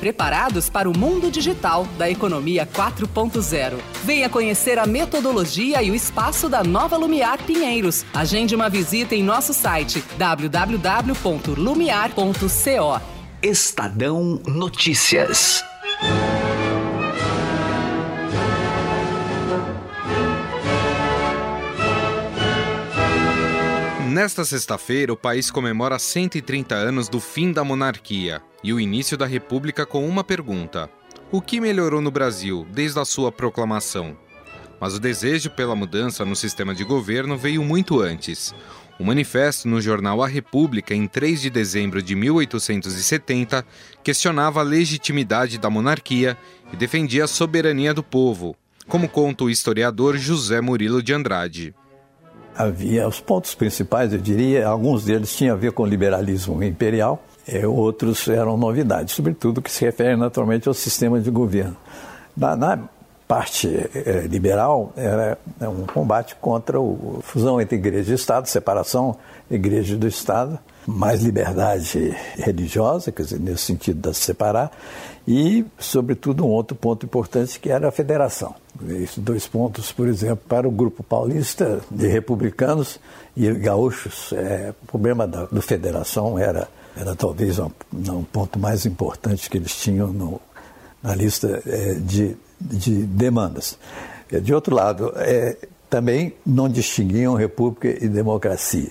preparados para o mundo digital da economia 4.0. Venha conhecer a metodologia e o espaço da nova Lumiar Pinheiros. Agende uma visita em nosso site www.lumiar.co. Estadão Notícias. Nesta sexta-feira, o país comemora 130 anos do fim da monarquia e o início da República com uma pergunta: O que melhorou no Brasil desde a sua proclamação? Mas o desejo pela mudança no sistema de governo veio muito antes. O manifesto no jornal A República, em 3 de dezembro de 1870, questionava a legitimidade da monarquia e defendia a soberania do povo, como conta o historiador José Murilo de Andrade. Havia os pontos principais, eu diria, alguns deles tinham a ver com o liberalismo imperial, eh, outros eram novidades, sobretudo que se refere naturalmente ao sistema de governo. Na, na parte eh, liberal era é um combate contra a fusão entre igreja e Estado, separação igreja do Estado, mais liberdade religiosa, quer dizer, nesse sentido de se separar, e, sobretudo, um outro ponto importante que era a federação. Esses dois pontos, por exemplo, para o grupo paulista de republicanos e gaúchos, é, o problema da federação era, era talvez um, um ponto mais importante que eles tinham no, na lista é, de de demandas. De outro lado, é, também não distinguiam república e democracia.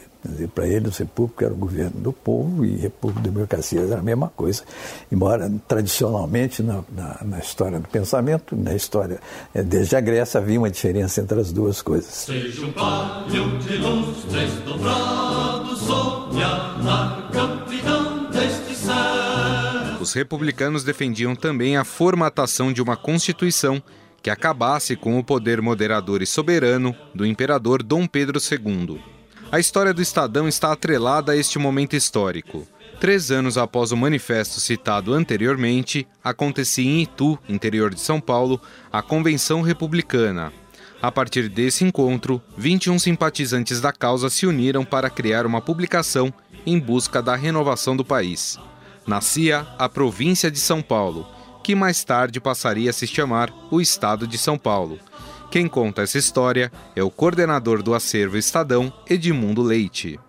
Para eles, república era o governo do povo e república e democracia era a mesma coisa, embora tradicionalmente na, na, na história do pensamento, na história é, desde a Grécia, havia uma diferença entre as duas coisas. Seja um palio de lustres dobrado sob a marca os republicanos defendiam também a formatação de uma constituição que acabasse com o poder moderador e soberano do imperador Dom Pedro II. A história do Estadão está atrelada a este momento histórico. Três anos após o manifesto citado anteriormente, acontecia em Itu, interior de São Paulo, a Convenção Republicana. A partir desse encontro, 21 simpatizantes da causa se uniram para criar uma publicação em busca da renovação do país nascia a província de São Paulo, que mais tarde passaria a se chamar o Estado de São Paulo. Quem conta essa história é o coordenador do acervo Estadão, Edmundo Leite.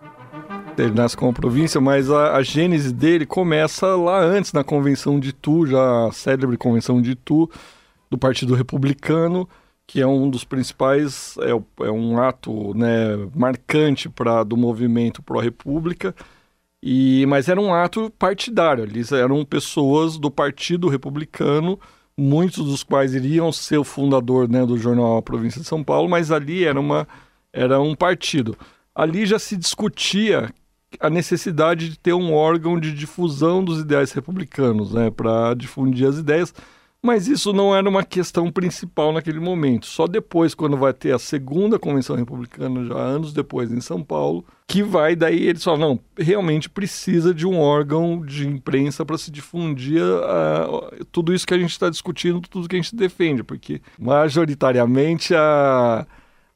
Ele nasce como província, mas a, a gênese dele começa lá antes, na Convenção de Itu, já a célebre Convenção de Itu, do Partido Republicano, que é um dos principais, é, é um ato né, marcante pra, do movimento pró-república. E, mas era um ato partidário, eles eram pessoas do Partido Republicano, muitos dos quais iriam ser o fundador né, do jornal Província de São Paulo, mas ali era, uma, era um partido. Ali já se discutia a necessidade de ter um órgão de difusão dos ideais republicanos, né, para difundir as ideias, mas isso não era uma questão principal naquele momento. Só depois, quando vai ter a segunda convenção republicana, já anos depois em São Paulo, que vai daí eles falam, não, realmente precisa de um órgão de imprensa para se difundir uh, tudo isso que a gente está discutindo, tudo que a gente defende, porque majoritariamente a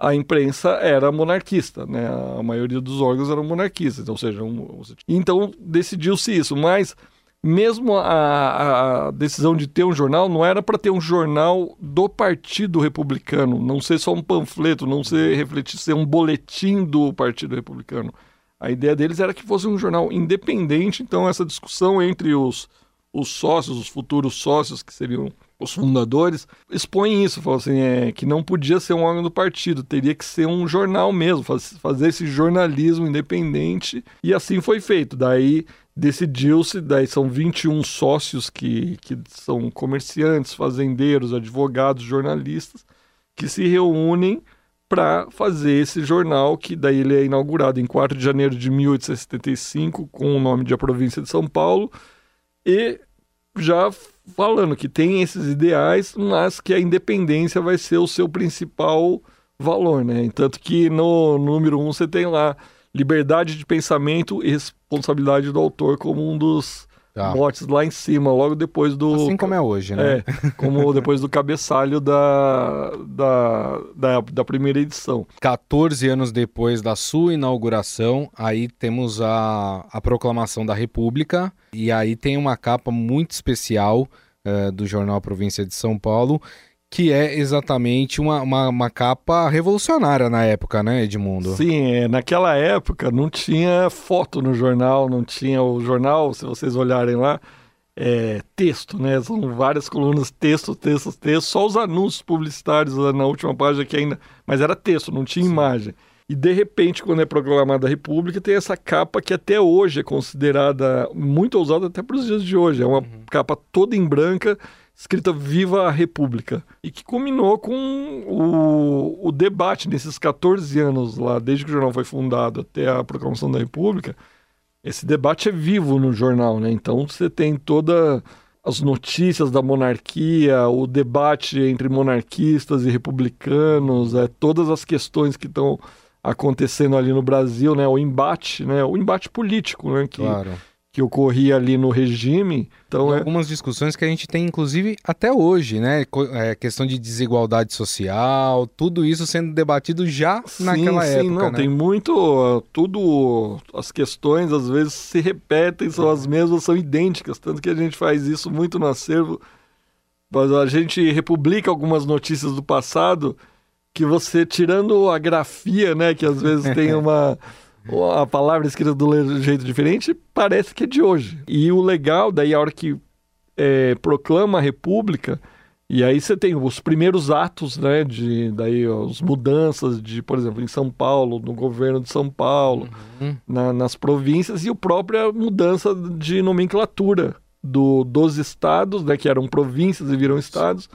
a imprensa era monarquista, né? A maioria dos órgãos eram monarquistas, ou seja, um, então decidiu-se isso, mas mesmo a, a, decisão de ter um jornal não era para ter um jornal do Partido Republicano, não ser só um panfleto, não ser refletir, ser um boletim do Partido Republicano. A ideia deles era que fosse um jornal independente, então essa discussão entre os, os sócios, os futuros sócios, que seriam os fundadores, expõe isso, falam assim, é, que não podia ser um órgão do partido, teria que ser um jornal mesmo, faz, fazer esse jornalismo independente, e assim foi feito. Daí decidiu-se, daí são 21 sócios que, que são comerciantes, fazendeiros, advogados, jornalistas, que se reúnem para fazer esse jornal, que daí ele é inaugurado em 4 de janeiro de 1875, com o nome de A Província de São Paulo, e já falando que tem esses ideais, mas que a independência vai ser o seu principal valor, né? Tanto que no número 1 um você tem lá liberdade de pensamento e responsabilidade do autor como um dos Tá. Motes lá em cima, logo depois do. Assim como é hoje, né? É, como depois do cabeçalho da, da, da, da, primeira edição. 14 anos depois da sua inauguração, aí temos a, a proclamação da República, e aí tem uma capa muito especial uh, do jornal Província de São Paulo, que é exatamente uma, uma, uma, capa revolucionária na época, né, Edmundo? Sim, é, naquela época não tinha foto no jornal, não tinha o jornal, se vocês olharem lá, é, texto, né? São várias colunas, texto, texto, texto, só os anúncios publicitários na última página que ainda. Mas era texto, não tinha Sim. imagem. E de repente, quando é proclamada a República, tem essa capa que até hoje é considerada muito ousada, até para os dias de hoje. É uma uhum. capa toda em branca escrita Viva a República, e que culminou com o, o debate nesses 14 anos lá, desde que o jornal foi fundado até a proclamação da República. Esse debate é vivo no jornal, né? Então você tem toda as notícias da monarquia, o debate entre monarquistas e republicanos, é, todas as questões que estão acontecendo ali no Brasil, né? O embate, né? O embate político, né? Que, claro que ocorria ali no regime. Então, é... algumas discussões que a gente tem, inclusive, até hoje, né? É, questão de desigualdade social, tudo isso sendo debatido já sim, naquela sim, época. Não, né? tem muito. Tudo. As questões às vezes se repetem, são as mesmas, são idênticas. Tanto que a gente faz isso muito no acervo. Mas a gente republica algumas notícias do passado que você, tirando a grafia, né? Que às vezes tem uma a palavra escrita do jeito diferente parece que é de hoje. E o legal, daí a hora que é, proclama a República, e aí você tem os primeiros atos, né, de daí as mudanças de, por exemplo, em São Paulo, no governo de São Paulo, uhum. na, nas províncias e a própria mudança de nomenclatura do, dos estados, né, que eram províncias e viram estados,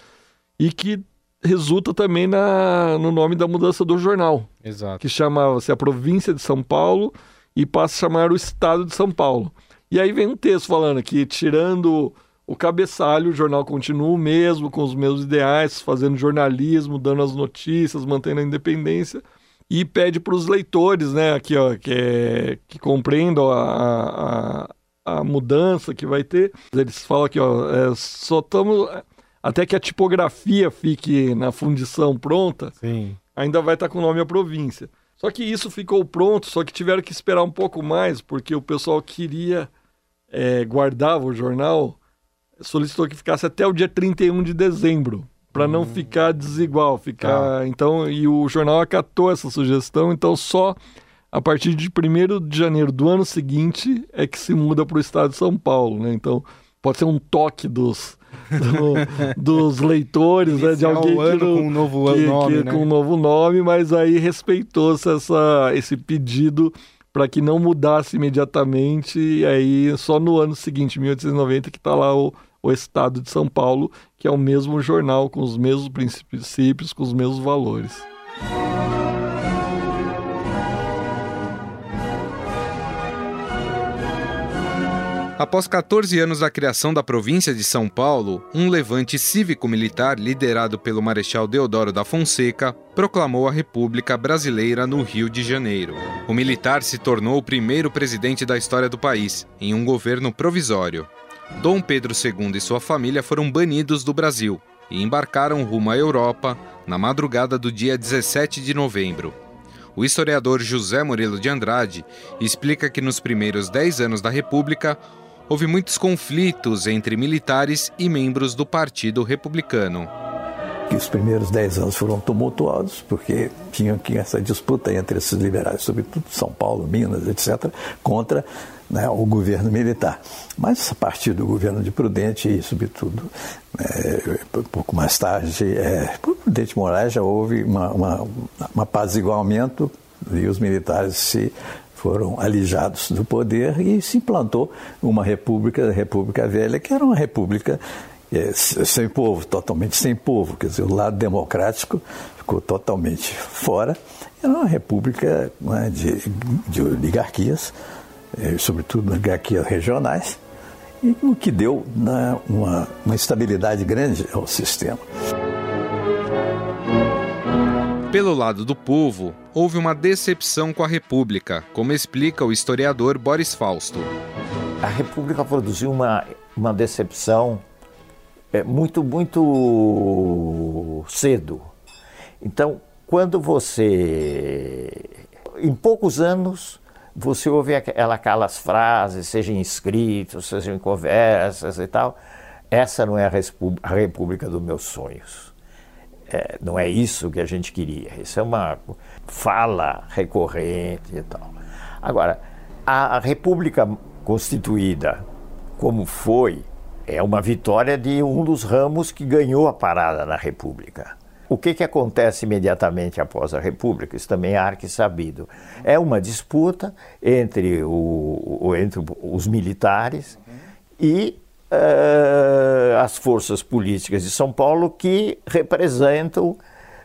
e que resulta também na, no nome da mudança do jornal. Exato. Que chamava-se a província de São Paulo e passa a chamar o estado de São Paulo. E aí vem um texto falando que, tirando o cabeçalho, o jornal continua o mesmo, com os mesmos ideais, fazendo jornalismo, dando as notícias, mantendo a independência, e pede para os leitores, né, aqui, ó, que, é, que compreendam a, a, a, mudança que vai ter. Eles falam aqui, ó, é, só estamos até que a tipografia fique na fundição pronta, Sim. ainda vai estar tá com o nome a província. Só que isso ficou pronto, só que tiveram que esperar um pouco mais, porque o pessoal queria, é, guardava o jornal, solicitou que ficasse até o dia 31 de dezembro, para hum. não ficar desigual, ficar. Tá. Então, e o jornal acatou essa sugestão, então só a partir de 1 de janeiro do ano seguinte é que se muda para o estado de São Paulo, né? Então, pode ser um toque dos do, dos leitores, né, de alguém que, com um novo que, nome, que, né? com um novo nome, mas aí respeitou-se essa, esse pedido para que não mudasse imediatamente, e aí só no ano seguinte, 1890, que está lá o, o Estado de São Paulo, que é o mesmo jornal, com os mesmos princípios, com os mesmos valores. Após 14 anos da criação da província de São Paulo, um levante cívico-militar liderado pelo Marechal Deodoro da Fonseca proclamou a República Brasileira no Rio de Janeiro. O militar se tornou o primeiro presidente da história do país, em um governo provisório. Dom Pedro II e sua família foram banidos do Brasil e embarcaram rumo à Europa na madrugada do dia 17 de novembro. O historiador José Murilo de Andrade explica que nos primeiros 10 anos da República, houve muitos conflitos entre militares e membros do Partido Republicano. Os primeiros dez anos foram tumultuosos, porque tinha essa disputa entre esses liberais, sobretudo São Paulo, Minas, etc., contra né, o governo militar. Mas a partir do governo de Prudente e, sobretudo, é, um pouco mais tarde, é, Prudente Moraes já houve uma, uma, um apaziguamento e os militares se foram alijados do poder e se implantou uma república, a República Velha, que era uma república é, sem povo, totalmente sem povo, quer dizer, o lado democrático ficou totalmente fora. Era uma república né, de, de oligarquias, é, sobretudo oligarquias regionais, e o que deu né, uma, uma estabilidade grande ao sistema. Pelo lado do povo, houve uma decepção com a República, como explica o historiador Boris Fausto. A República produziu uma, uma decepção é, muito, muito cedo. Então, quando você. Em poucos anos, você ouve aquelas frases, seja em escritos, seja em conversas e tal. Essa não é a República dos meus sonhos. É, não é isso que a gente queria. Isso é uma fala recorrente e tal. Agora, a República constituída como foi, é uma vitória de um dos ramos que ganhou a parada na República. O que, que acontece imediatamente após a República? Isso também é arque sabido. É uma disputa entre, o, entre os militares e uh, as forças políticas de São Paulo que representam,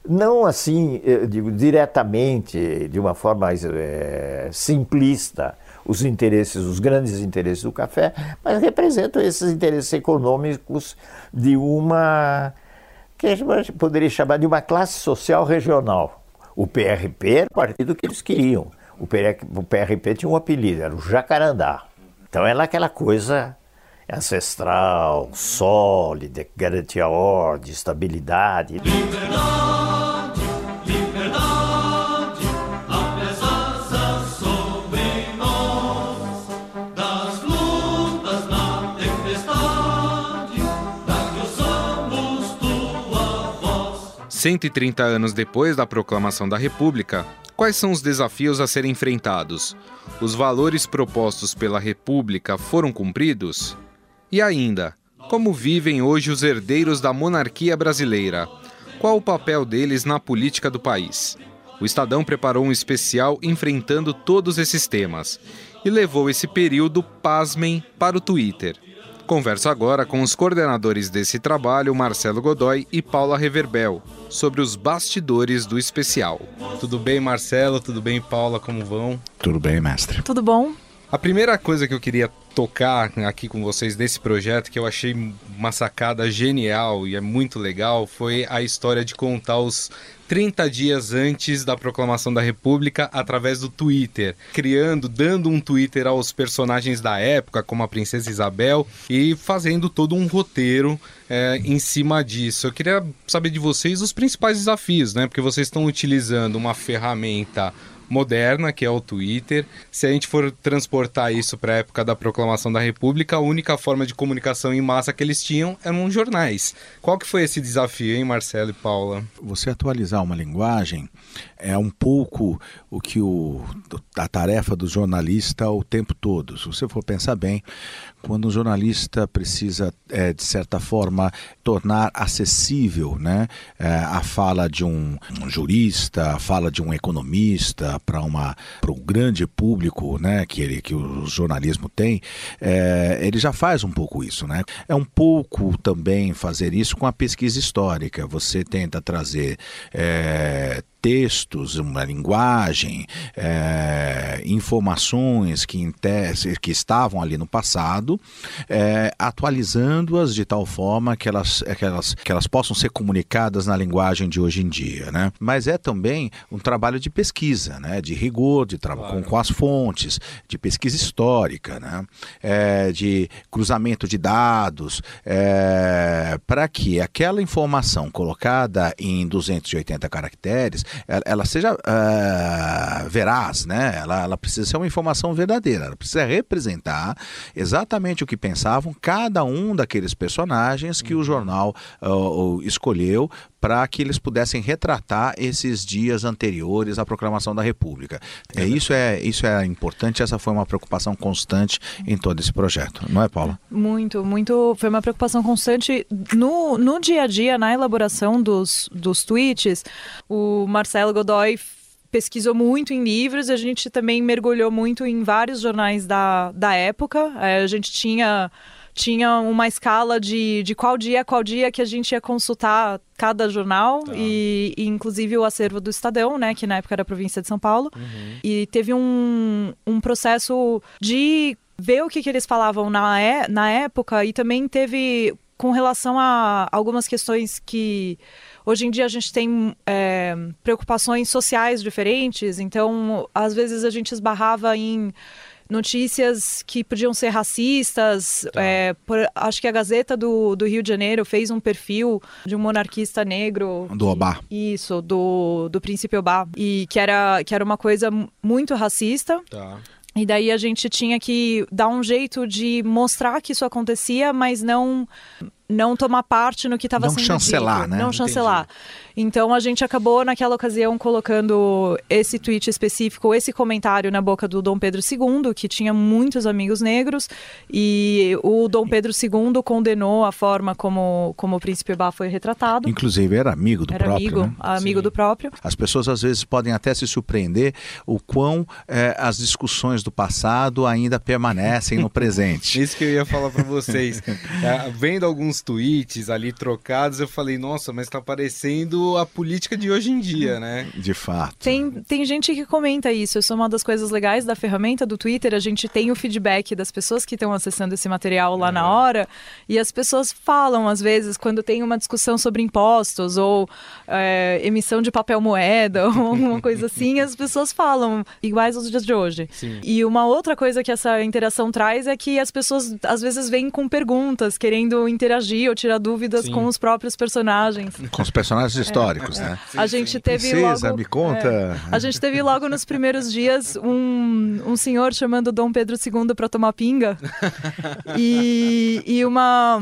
não assim, digo, diretamente, de uma forma mais é, simplista, os interesses, os grandes interesses do café, mas representam esses interesses econômicos de uma que a gente poderia chamar de uma classe social regional. O PRP era o partido que eles queriam. O PRP tinha um apelido, era o Jacarandá. Então era aquela coisa ancestral, sólida, que garantia ordem, estabilidade. Liberdade, liberdade, a presença sobre nós, das lutas na tempestade, da que usamos tua voz. 130 anos depois da proclamação da República, Quais são os desafios a serem enfrentados? Os valores propostos pela República foram cumpridos? E ainda, como vivem hoje os herdeiros da monarquia brasileira? Qual o papel deles na política do país? O Estadão preparou um especial enfrentando todos esses temas e levou esse período, pasmem, para o Twitter. Converso agora com os coordenadores desse trabalho, Marcelo Godoy e Paula Reverbel, sobre os bastidores do especial. Tudo bem, Marcelo? Tudo bem, Paula? Como vão? Tudo bem, mestre. Tudo bom? A primeira coisa que eu queria tocar aqui com vocês desse projeto que eu achei uma sacada genial e é muito legal foi a história de contar os 30 dias antes da proclamação da República através do Twitter, criando, dando um Twitter aos personagens da época, como a Princesa Isabel, e fazendo todo um roteiro é, em cima disso. Eu queria saber de vocês os principais desafios, né? Porque vocês estão utilizando uma ferramenta moderna, que é o Twitter. Se a gente for transportar isso para a época da proclamação da República, a única forma de comunicação em massa que eles tinham eram jornais. Qual que foi esse desafio, hein, Marcelo e Paula? Você atualizar uma linguagem é um pouco o que o, a tarefa do jornalista o tempo todo. Se você for pensar bem, quando um jornalista precisa, é, de certa forma, tornar acessível né, é, a fala de um, um, jurista, a fala de um economista para um grande público né, que, ele, que o jornalismo tem, é, ele já faz um pouco isso. Né? É um pouco também fazer isso com a pesquisa histórica. Você tenta trazer textos, uma linguagem, é, informações que, que estavam ali no passado, é, atualizando-as de tal forma que elas, que, elas, que elas possam ser comunicadas na linguagem de hoje em dia. Né? Mas é também um trabalho de pesquisa, né? de rigor, de claro. com, com as fontes, de pesquisa histórica, né? É, de cruzamento de dados, para que aquela informação colocada em 280 caracteres ela seja uh, veraz, né? Ela, ela precisa ser uma informação verdadeira, ela precisa representar exatamente o que pensavam cada um daqueles personagens que o jornal uh, escolheu para que eles pudessem retratar esses dias anteriores à proclamação da República. É, isso, é, isso é importante, essa foi uma preocupação constante em todo esse projeto, não é, Paula? Muito, muito. Foi uma preocupação constante no, no dia a dia, na elaboração dos, dos tweets. O Marcelo Godoy pesquisou muito em livros, a gente também mergulhou muito em vários jornais da, da época. É, a gente tinha tinha uma escala de, de qual dia, qual dia que a gente ia consultar cada jornal tá. e, e, inclusive o acervo do Estadão, né, que na época era a província de São Paulo. Uhum. E teve um, um processo de ver o que, que eles falavam na, é, na época e também teve com relação a algumas questões que hoje em dia a gente tem é, preocupações sociais diferentes, então às vezes a gente esbarrava em notícias que podiam ser racistas. Tá. É, por, acho que a Gazeta do, do Rio de Janeiro fez um perfil de um monarquista negro. Do Obá. Isso, do, do príncipe Obá. E que era, que era uma coisa muito racista. Tá. E daí a gente tinha que dar um jeito de mostrar que isso acontecia, mas não não tomar parte no que estava sendo chancelar, dito. Né? Não chancelar. Então a gente acabou naquela ocasião colocando esse tweet específico, esse comentário na boca do Dom Pedro II, que tinha muitos amigos negros, e o Dom Pedro II condenou a forma como, como o príncipe Bá foi retratado. Inclusive era amigo do era próprio. Amigo, né? amigo Sim. do próprio. As pessoas às vezes podem até se surpreender o quão é, as discussões do passado ainda permanecem no presente. Isso que eu ia falar para vocês. é, vendo alguns tweets ali trocados, eu falei, nossa, mas está parecendo a política de hoje em dia, né? De fato. Tem, tem gente que comenta isso. Isso é uma das coisas legais da ferramenta do Twitter. A gente tem o feedback das pessoas que estão acessando esse material lá na hora. E as pessoas falam, às vezes, quando tem uma discussão sobre impostos ou é, emissão de papel moeda ou alguma coisa assim, as pessoas falam, iguais aos dias de hoje. Sim. E uma outra coisa que essa interação traz é que as pessoas, às vezes, vêm com perguntas, querendo interagir ou tirar dúvidas Sim. com os próprios personagens. Com os personagens históricos, é. né? Sim, a gente teve Princesa, logo, me conta. É, a gente teve logo nos primeiros dias um, um senhor chamando Dom Pedro II para tomar pinga e, e uma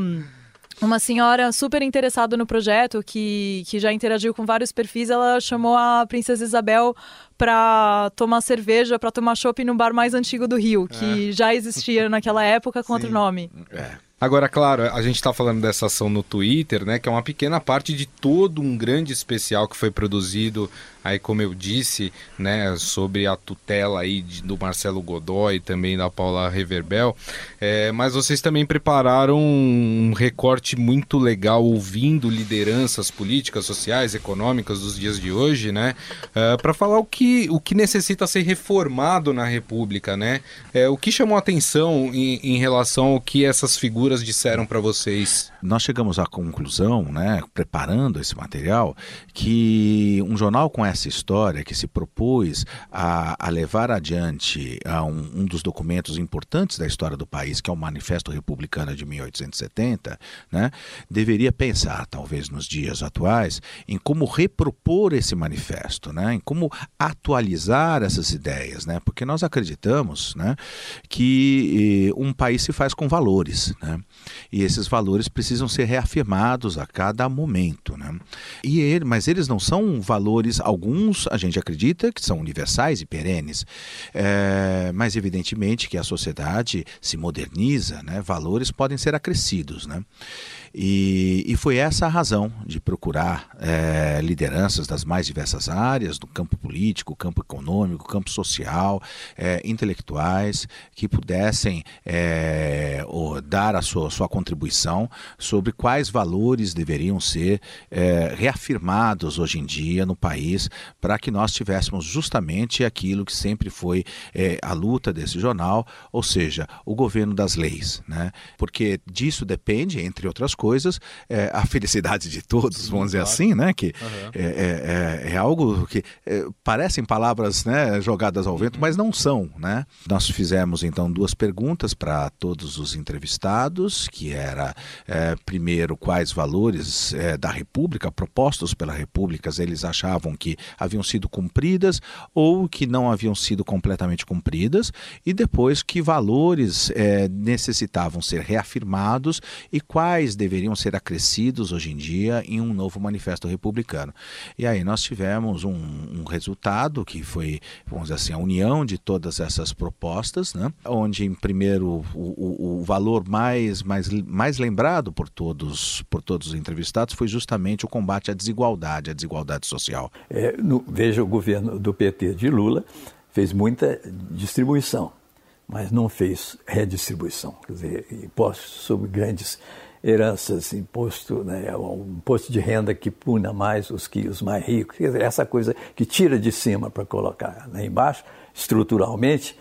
uma senhora super interessada no projeto, que, que já interagiu com vários perfis, ela chamou a Princesa Isabel para tomar cerveja, para tomar chopp no bar mais antigo do Rio, que é. já existia naquela época com Sim. outro nome. É. Agora, claro, a gente está falando dessa ação no Twitter, né? Que é uma pequena parte de todo um grande especial que foi produzido aí como eu disse, né, sobre a tutela aí de, do Marcelo Godoy e também da Paula Reverbel, é, mas vocês também prepararam um recorte muito legal ouvindo lideranças políticas, sociais, econômicas dos dias de hoje, né, é, para falar o que, o que necessita ser reformado na República, né, é, o que chamou a atenção em, em relação ao que essas figuras disseram para vocês? Nós chegamos à conclusão, né, preparando esse material, que um jornal com essa história, que se propôs a, a levar adiante a um, um, dos documentos importantes da história do país, que é o Manifesto Republicano de 1870, né, deveria pensar, talvez nos dias atuais, em como repropor esse manifesto, né, em como atualizar essas ideias, né, porque nós acreditamos né, que eh, um país se faz com valores, né, e esses valores precisam ser reafirmados a cada momento. Né, e ele, mas eles não são valores alguns a gente acredita que são universais e perenes, é, mas evidentemente que a sociedade se moderniza, né? valores podem ser acrescidos. Né? E, e foi essa a razão de procurar é, lideranças das mais diversas áreas, do campo político, campo econômico, campo social, é, intelectuais, que pudessem é, dar a sua, sua contribuição sobre quais valores deveriam ser reafirmados hoje em dia no país para que nós tivéssemos justamente aquilo que sempre foi a luta desse jornal, ou seja, o governo das leis. Né? Porque disso depende, entre outras coisas, é, a felicidade de todos, Sim, vamos dizer assim, né? Que uhum. é, é, é, algo que é, parecem palavras né, jogadas ao vento, uhum. mas não são, né? Nós fizemos então duas perguntas para todos os entrevistados, que era é, primeiro quais valores da República propostos pela República eles achavam que haviam sido cumpridas ou que não haviam sido completamente cumpridas, e depois que valores necessitavam ser reafirmados e quais deveriam deveriam ser acrescidos hoje em dia em um novo manifesto republicano. E aí nós tivemos um, um resultado que foi, vamos dizer assim, a união de todas essas propostas, né? onde, em primeiro, o, o, o valor mais, mais, mais lembrado por todos, por todos os entrevistados foi justamente o combate à desigualdade, à desigualdade social. É, no, veja o governo do PT de Lula fez muita distribuição, mas não fez redistribuição, quer dizer, impostos sobre grandes heranças, imposto, né, um imposto de renda que puna mais os que os mais ricos, dizer, essa coisa que tira de cima para colocar lá embaixo, estruturalmente,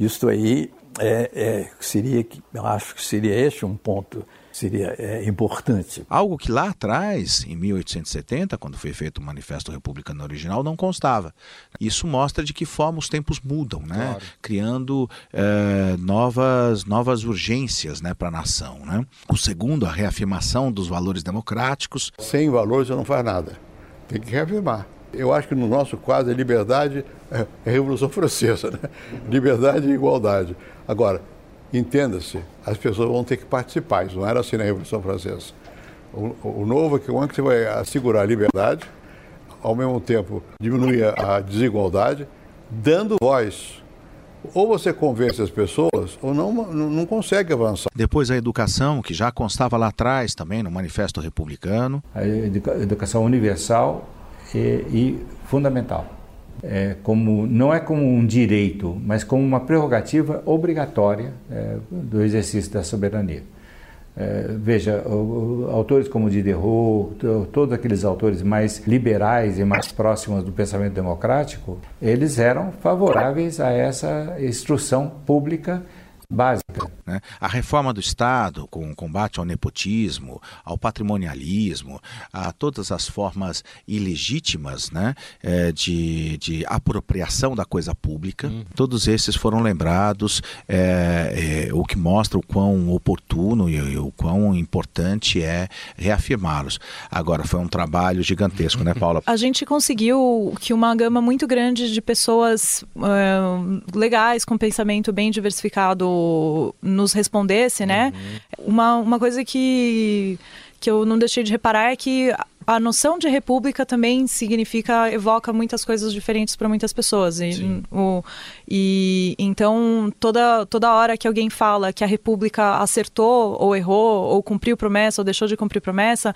isso aí é, é, seria, eu acho que seria este um ponto seria é, importante. Algo que lá atrás, em 1870, quando foi feito o Manifesto Republicano original, não constava. Isso mostra de que forma os tempos mudam, né? Claro. criando é, novas, novas urgências né, para a nação. Né? O segundo, a reafirmação dos valores democráticos. Sem valores você não faz nada. Tem que reafirmar. Eu acho que no nosso quadro é liberdade, é, é Revolução Francesa, né? liberdade e igualdade. Agora, entenda-se, as pessoas vão ter que participar. Isso não era assim na Revolução Francesa. O, o novo é que o que vai assegurar a liberdade, ao mesmo tempo diminuir a desigualdade, dando voz. Ou você convence as pessoas, ou não, não consegue avançar. Depois a educação, que já constava lá atrás também no Manifesto Republicano. A educação universal e, e fundamental é, como, não é como um direito, mas como uma prerrogativa obrigatória é, do exercício da soberania. É, veja, o, o, autores como Diderot, todos aqueles autores mais liberais e mais próximos do pensamento democrático, eles eram favoráveis a essa instrução pública básica. Né? A reforma do Estado, com o combate ao nepotismo, ao patrimonialismo, a todas as formas ilegítimas né, é, de, de apropriação da coisa pública, uhum. todos esses foram lembrados, é, é, o que mostra o quão oportuno e, e o quão importante é reafirmá-los. Agora, foi um trabalho gigantesco, né, Paula? A gente conseguiu que uma gama muito grande de pessoas uh, legais, com pensamento bem diversificado, nos respondesse, né? Uhum. Uma, uma coisa que, que eu não deixei de reparar é que a noção de república também significa evoca muitas coisas diferentes para muitas pessoas e, o, e então toda toda hora que alguém fala que a república acertou ou errou ou cumpriu promessa ou deixou de cumprir promessa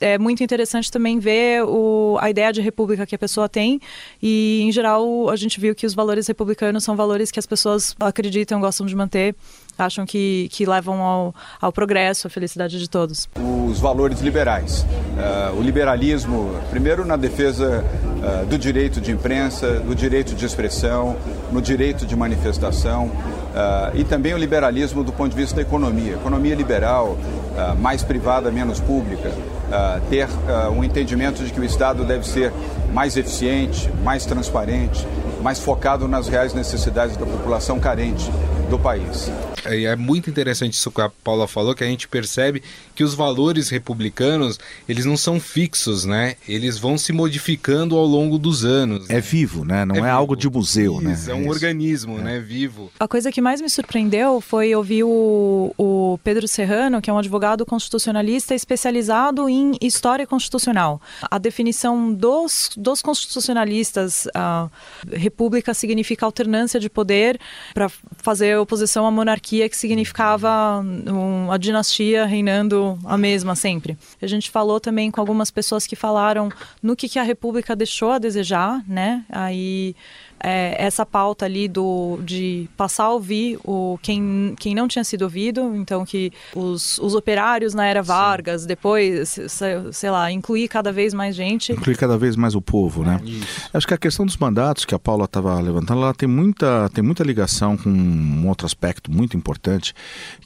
é muito interessante também ver o, a ideia de república que a pessoa tem e, em geral, a gente viu que os valores republicanos são valores que as pessoas acreditam, gostam de manter, acham que, que levam ao, ao progresso, à felicidade de todos. Os valores liberais. Uh, o liberalismo, primeiro na defesa uh, do direito de imprensa, do direito de expressão, no direito de manifestação, Uh, e também o liberalismo do ponto de vista da economia. Economia liberal, mais privada, menos pública. Ter um entendimento de que o Estado deve ser mais eficiente, mais transparente, mais focado nas reais necessidades da população carente do país. É, é muito interessante isso que a Paula falou, que a gente percebe que os valores republicanos, eles não são fixos, né? Eles vão se modificando ao longo dos anos. É vivo, né? Não é, é algo de museu, né? isso, né? É um é organismo, né? Vivo. A coisa que mais me surpreendeu foi ouvir o, o Pedro Serrano, que é um advogado constitucionalista especializado em história constitucional. A definição dos, dos constitucionalistas, a república significa alternância de poder para fazer oposição à monarquia, que significava a dinastia reinando a mesma sempre. A gente falou também com algumas pessoas que falaram no que, que a república deixou a desejar, né? Aí é, essa pauta ali do, de passar a ouvir o, quem, quem não tinha sido ouvido, então que os, os operários na era Vargas, Sim. depois, sei lá, incluir cada vez mais gente. Incluir cada vez mais o povo, né? Isso. Acho que a questão dos mandatos que a Paula estava levantando, ela tem muita, tem muita ligação com um outro aspecto muito importante,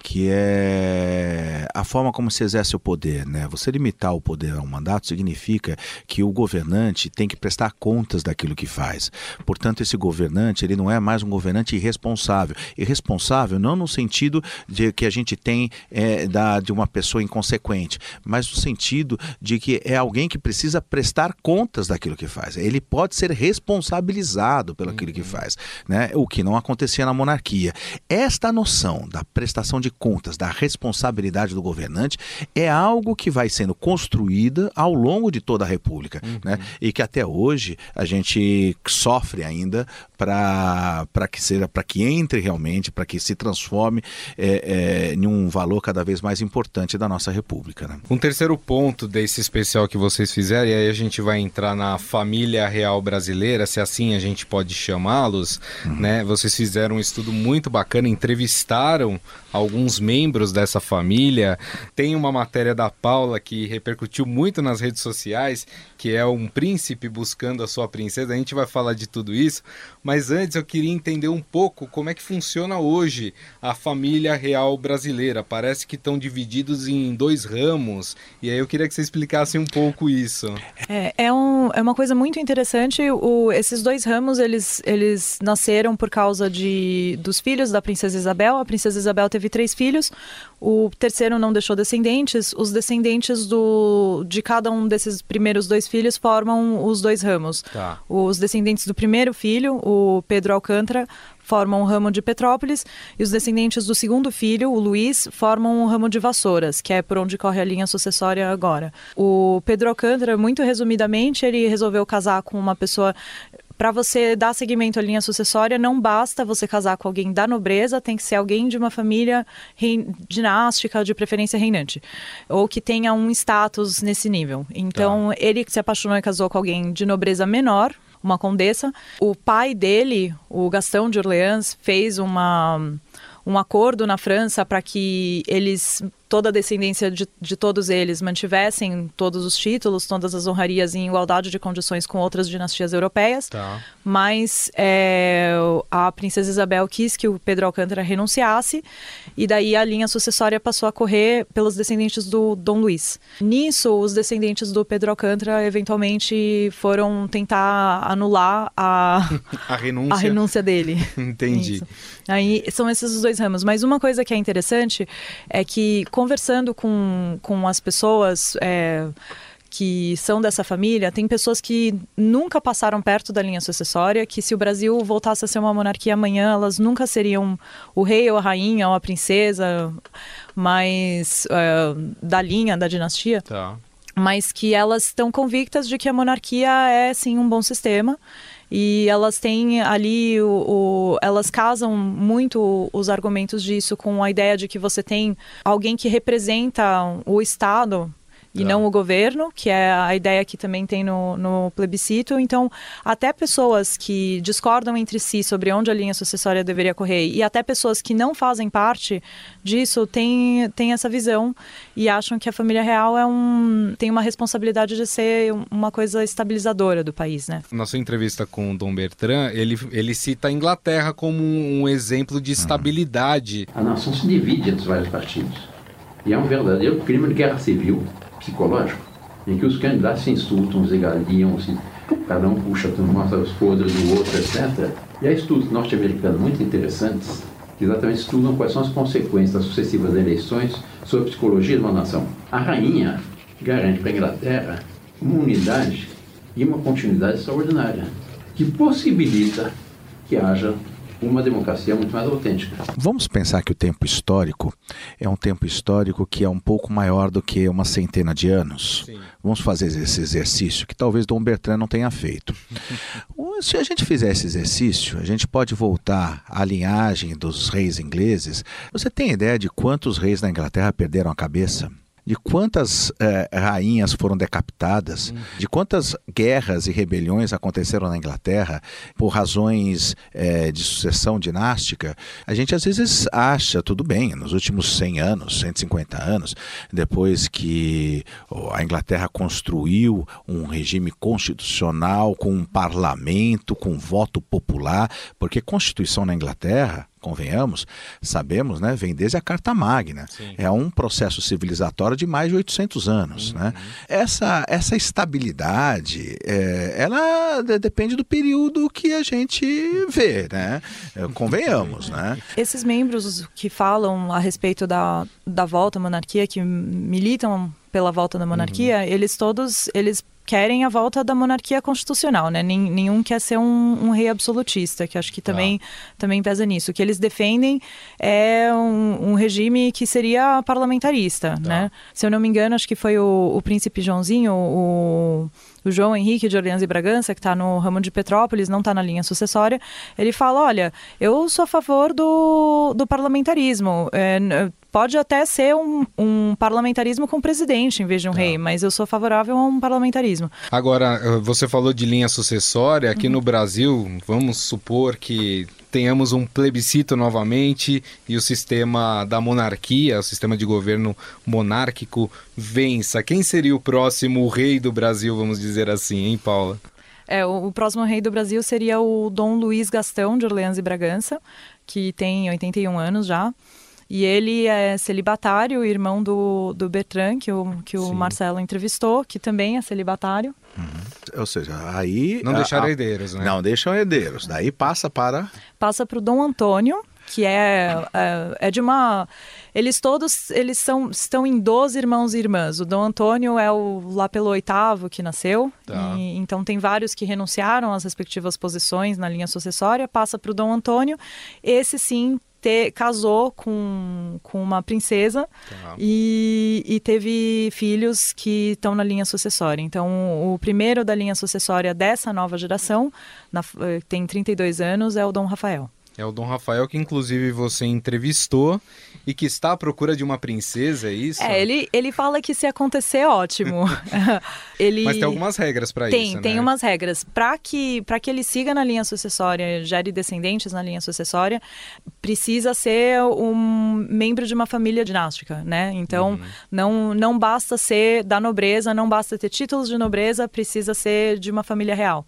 que é a forma como se exerce o poder, né? Você limitar o poder a um mandato significa que o governante tem que prestar contas daquilo que faz. Portanto, esse governante ele não é mais um governante irresponsável. Irresponsável não no sentido de que a gente tem é, da, de uma pessoa inconsequente, mas no sentido de que é alguém que precisa prestar contas daquilo que faz. Ele pode ser responsabilizado pelo aquilo que uhum. faz, né? o que não acontecia na monarquia. Esta noção da prestação de contas, da responsabilidade do governante, é algo que vai sendo construída ao longo de toda a República, uhum. né? e que até hoje a gente sofre ainda ainda para que seja para que entre realmente, para que se transforme é, é, em um valor cada vez mais importante da nossa República. Né? Um terceiro ponto desse especial que vocês fizeram, e aí a gente vai entrar na família real brasileira, se assim a gente pode chamá-los, uhum. né? Vocês fizeram um estudo muito bacana, entrevistaram alguns membros dessa família. Tem uma matéria da Paula que repercutiu muito nas redes sociais, que é um príncipe buscando a sua princesa. A gente vai falar de tudo isso Mas antes eu queria entender um pouco como é que funciona hoje a família real brasileira. Parece que estão divididos em dois ramos. E aí eu queria que você explicasse um pouco isso. É, é, um, é uma coisa muito interessante. O, esses dois ramos eles, eles nasceram por causa de, dos filhos da princesa Isabel. A princesa Isabel teve três filhos. O terceiro não deixou descendentes. Os descendentes do, de cada um desses primeiros dois filhos formam os dois ramos. Tá. Os descendentes do primeiro filho, o Pedro Alcântara, formam um ramo de Petrópolis e os descendentes do segundo filho, o Luiz, formam um ramo de Vassouras, que é por onde corre a linha sucessória agora. O Pedro Alcântara, muito resumidamente, ele resolveu casar com uma pessoa para você dar seguimento à linha sucessória, não basta você casar com alguém da nobreza, tem que ser alguém de uma família dinástica, de preferência reinante, ou que tenha um status nesse nível. Então, tá. ele se apaixonou e casou com alguém de nobreza menor, uma condessa. O pai dele, o Gastão de Orleans, fez uma um acordo na França para que eles toda a descendência de, de todos eles mantivessem todos os títulos, todas as honrarias em igualdade de condições com outras dinastias europeias. Tá. Mas é, a princesa Isabel quis que o Pedro Alcântara renunciasse e daí a linha sucessória passou a correr pelos descendentes do Dom Luiz. Nisso, os descendentes do Pedro Alcântara eventualmente foram tentar anular a, a, renúncia. a renúncia dele. Entendi. Isso. Aí são esses os dois ramos. Mas uma coisa que é interessante é que conversando com, com as pessoas é, que são dessa família, tem pessoas que nunca passaram perto da linha sucessória, que se o Brasil voltasse a ser uma monarquia amanhã, elas nunca seriam o rei ou a rainha ou a princesa, mas é, da linha, da dinastia. Tá. Mas que elas estão convictas de que a monarquia é sim um bom sistema e elas têm ali o, o, elas casam muito os argumentos disso com a ideia de que você tem alguém que representa o Estado e não o governo, que é a ideia que também tem no, no, plebiscito. Então, até pessoas que discordam entre si sobre onde a linha sucessória deveria correr e até pessoas que não fazem parte disso têm, têm essa visão e acham que a família real é um, tem uma responsabilidade de ser uma coisa estabilizadora do país, né? Na sua entrevista com o Dom Bertrand, ele, ele cita a Inglaterra como um exemplo de estabilidade. A nação se divide entre vários partidos. E é um verdadeiro crime de guerra civil psicológico, em que os candidatos se insultam, se galiam, se, cada um puxa, mostra os podres do outro, etc. E há estudos norte-americanos muito interessantes que exatamente estudam quais são as consequências das sucessivas eleições sobre a psicologia de uma nação. A rainha garante para a Inglaterra uma unidade e uma continuidade extraordinária, que possibilita que haja uma democracia muito mais autêntica. Vamos pensar que o tempo histórico é um tempo histórico que é um pouco maior do que uma centena de anos. Sim. Vamos fazer esse exercício que talvez Dom Bertrand não tenha feito. Se a gente fizer esse exercício, a gente pode voltar à linhagem dos reis ingleses. Você tem ideia de quantos reis na Inglaterra perderam a cabeça? De quantas eh, rainhas foram decapitadas, uhum. de quantas guerras e rebeliões aconteceram na Inglaterra por razões eh, de sucessão dinástica, a gente às vezes acha, tudo bem, nos últimos 100 anos, 150 anos, depois que a Inglaterra construiu um regime constitucional com um parlamento, com voto popular, porque Constituição na Inglaterra convenhamos, sabemos, né, vem desde a Carta Magna. Sim. É um processo civilizatório de mais de 800 anos. Uhum. Né? Essa, essa estabilidade, é, ela depende do período que a gente vê, né? É, convenhamos, né? Esses membros que falam a respeito da, da volta à monarquia, que militam pela volta da monarquia, uhum. eles todos, eles querem a volta da monarquia constitucional, né? Nenhum quer ser um, um rei absolutista, que acho que também, ah. também pesa nisso. O que eles defendem é um, um regime que seria parlamentarista, tá. né? Se eu não me engano, acho que foi o, o príncipe Joãozinho, o o João Henrique de Orleans e Bragança, que está no ramo de Petrópolis, não está na linha sucessória, ele fala: olha, eu sou a favor do, do parlamentarismo. É, pode até ser um, um, parlamentarismo com presidente em vez de um rei, mas eu sou favorável a um parlamentarismo. Agora, eh, você falou de linha sucessória. Aqui uhum. no Brasil, vamos supor que tenhamos um plebiscito novamente e o sistema da monarquia, o sistema de governo monárquico vença. Quem seria o próximo rei do Brasil, vamos dizer assim, hein, Paula? É, o, próximo rei do Brasil seria o Dom Luiz Gastão de Orleans e Bragança, que tem 81 anos já. E ele é celibatário, irmão do, do Bertrand, que o, que o Marcelo entrevistou, que também é celibatário. Ou seja, aí. Não a- deixaram a- herdeiros, né? Não deixam herdeiros. Daí passa para. Passa para o Dom Antônio, que é, é, é de uma... Eles todos eles são, estão em 12 irmãos e irmãs. O Dom Antônio é o lá pelo oitavo que nasceu. Tá. E, então tem vários que renunciaram às respectivas posições na linha sucessória. Passa para o Dom Antônio. Esse sim te- casou com, com uma princesa Tá. e, e teve filhos que estão na linha sucessória. Então, o primeiro da linha sucessória dessa nova geração, na- eh, tem 32 anos, é o Dom Rafael. É o Dom Rafael que inclusive você entrevistou e que está à procura de uma princesa, é isso? É, ele, ele fala que se acontecer, ótimo. ele... Mas tem algumas regras para Tem, isso, tem né? umas regras. Para que, pra que ele siga na linha sucessória, gere descendentes na linha sucessória, precisa ser um membro de uma família dinástica, né? Então, Uhum. não, não basta ser da nobreza, não basta ter títulos de nobreza, precisa ser de uma família real.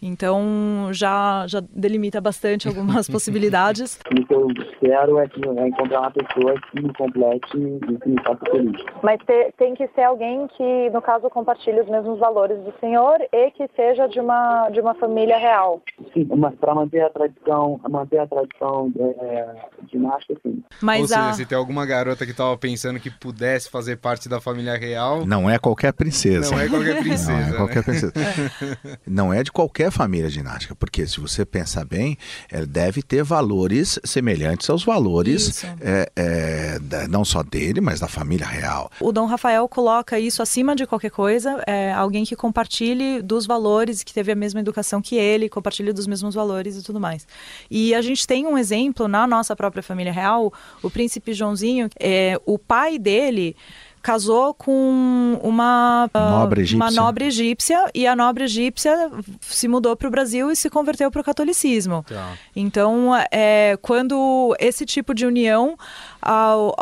Então, já, já delimita bastante algumas possibilidades. O que eu quero é, que, é encontrar uma pessoa que me complete e que me faça feliz. Mas te- tem que ser alguém que, no caso, compartilhe os mesmos valores do senhor e que seja de uma, de uma família real. Sim, mas para manter a tradição, manter a tradição é, dinástica, sim. Mas Ou seja, a- se tem alguma garota que estava pensando que pudesse fazer parte da família real, Não é qualquer princesa. Não é qualquer princesa, Não é qualquer né? princesa. Não é de qualquer família ginástica, porque se você pensar bem, ela deve ter valores semelhantes aos valores é, é, da- não só dele, mas da família real. O Dom Rafael coloca isso acima de qualquer coisa, é alguém que compartilhe dos valores, que teve a mesma educação que ele, compartilhe dos mesmos valores e tudo mais. E a gente tem um exemplo na nossa própria família real, o príncipe Joãozinho, é, o pai dele casou com uma ah, Nobre egípcia. uma nobre egípcia e a nobre egípcia se mudou para o Brasil e se converteu para o catolicismo. Tá. Então, é, quando esse tipo de união,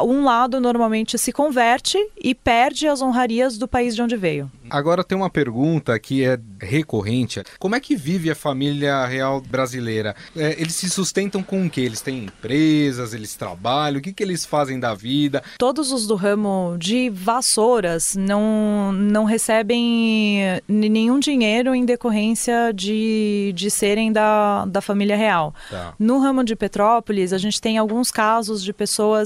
um lado normalmente se converte e perde as honrarias do país de onde veio. Agora tem uma pergunta que é recorrente. Como é que vive a família real brasileira? É, eles se sustentam com o quê? Eles têm empresas, eles trabalham, o que, que eles fazem da vida? Todos os do ramo de vassouras não, não recebem nenhum dinheiro em decorrência de, de serem da, da família real. Tá. No ramo de Petrópolis, a gente tem alguns casos de pessoas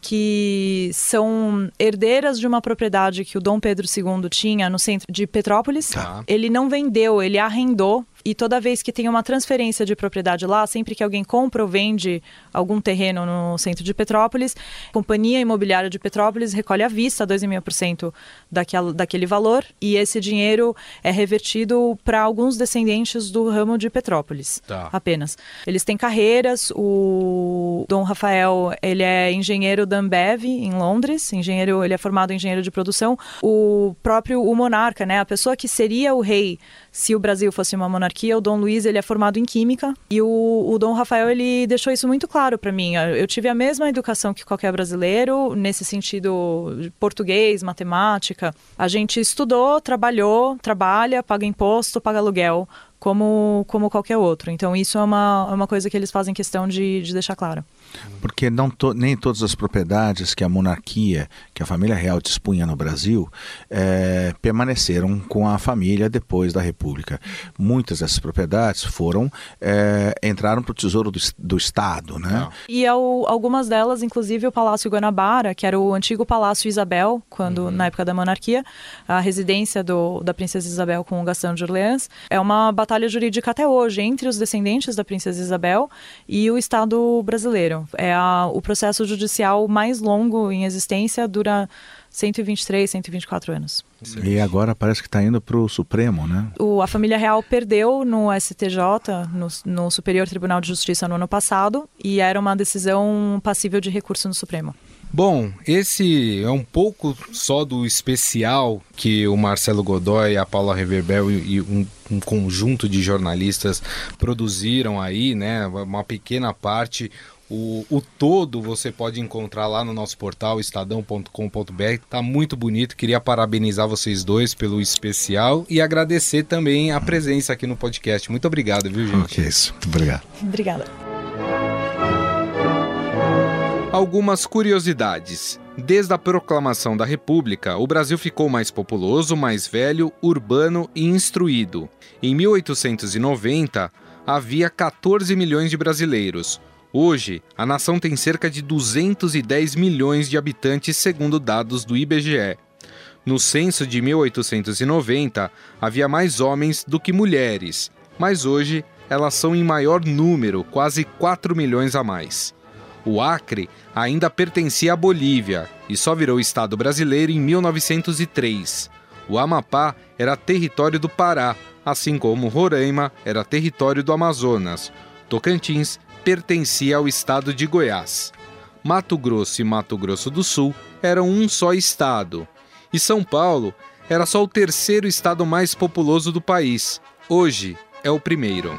que são herdeiras de uma propriedade que o Dom Pedro II tinha no centro de Petrópolis. Tá. Ele não vendeu, ele arrendou. E toda vez que tem uma transferência de propriedade lá, sempre que alguém compra ou vende algum terreno no centro de Petrópolis, a Companhia Imobiliária de Petrópolis recolhe à vista 2,5% daquela, daquele valor e esse dinheiro é revertido para alguns descendentes do ramo de Petrópolis Tá. apenas. Eles têm carreiras, o Dom Rafael, ele é engenheiro da Ambev em Londres, engenheiro, ele é formado em engenheiro de produção. O próprio o monarca, né, a pessoa que seria o rei se o Brasil fosse uma monarquia, o Dom Luiz, ele é formado em química e o, o Dom Rafael, ele deixou isso muito claro para mim. Eu tive a mesma educação que qualquer brasileiro, nesse sentido português, matemática. A gente estudou, trabalhou, trabalha, paga imposto, paga aluguel, como, como qualquer outro. Então, isso é uma, é uma coisa que eles fazem questão de, de deixar claro. Porque não to- nem todas as propriedades que a monarquia, que a família real dispunha no Brasil, eh, permaneceram com a família depois da República. Muitas dessas propriedades foram eh, entraram para o tesouro do, do Estado, né? E ao- algumas delas, inclusive o Palácio Guanabara, que era o antigo Palácio Isabel, quando na época da monarquia, a residência do, da princesa Isabel com o Gastão de Orleans, é uma batalha jurídica até hoje entre os descendentes da princesa Isabel e o Estado brasileiro. É a- o processo judicial mais longo em existência, dura 123, 124 anos. E agora parece que está indo para o Supremo, né? O- a família real perdeu no STJ, no, no Superior Tribunal de Justiça, no ano passado, e era uma decisão passível de recurso no Supremo. Bom, esse é um pouco só do especial que o Marcelo Godoy, a Paula Reverbel e, um, um conjunto de jornalistas produziram aí, né? Uma pequena parte. O, o todo você pode encontrar lá no nosso portal estadão.com.br. Tá muito bonito. Queria parabenizar vocês dois pelo especial e agradecer também a presença aqui no podcast. Muito obrigado, viu, gente? Que isso. Muito obrigado. Obrigada. Algumas curiosidades. Desde a proclamação da República, o Brasil ficou mais populoso, mais velho, urbano e instruído. Em 1890, havia 14 milhões de brasileiros. Hoje, a nação tem cerca de 210 milhões de habitantes, segundo dados do IBGE. No censo de 1890, havia mais homens do que mulheres, mas hoje elas são em maior número, quase 4 milhões a mais. O Acre ainda pertencia à Bolívia e só virou Estado brasileiro em 1903. O Amapá era território do Pará, assim como Roraima era território do Amazonas. Tocantins pertencia ao estado de Goiás. Mato Grosso e Mato Grosso do Sul eram um só estado. E São Paulo era só o terceiro estado mais populoso do país. Hoje é o primeiro.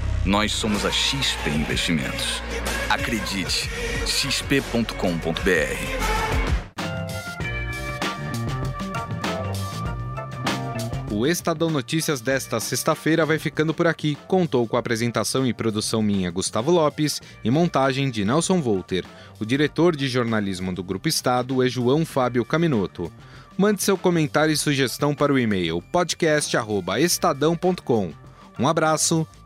nós somos a XP Investimentos. Acredite, xp.com.br. O Estadão Notícias desta sexta-feira vai ficando por aqui. Contou com a apresentação e produção minha, Gustavo Lopes, e montagem de Nelson Volter. O diretor de jornalismo do Grupo Estado é João Fábio Caminoto. Mande seu comentário e sugestão para o e-mail podcast@estadão.com. Um abraço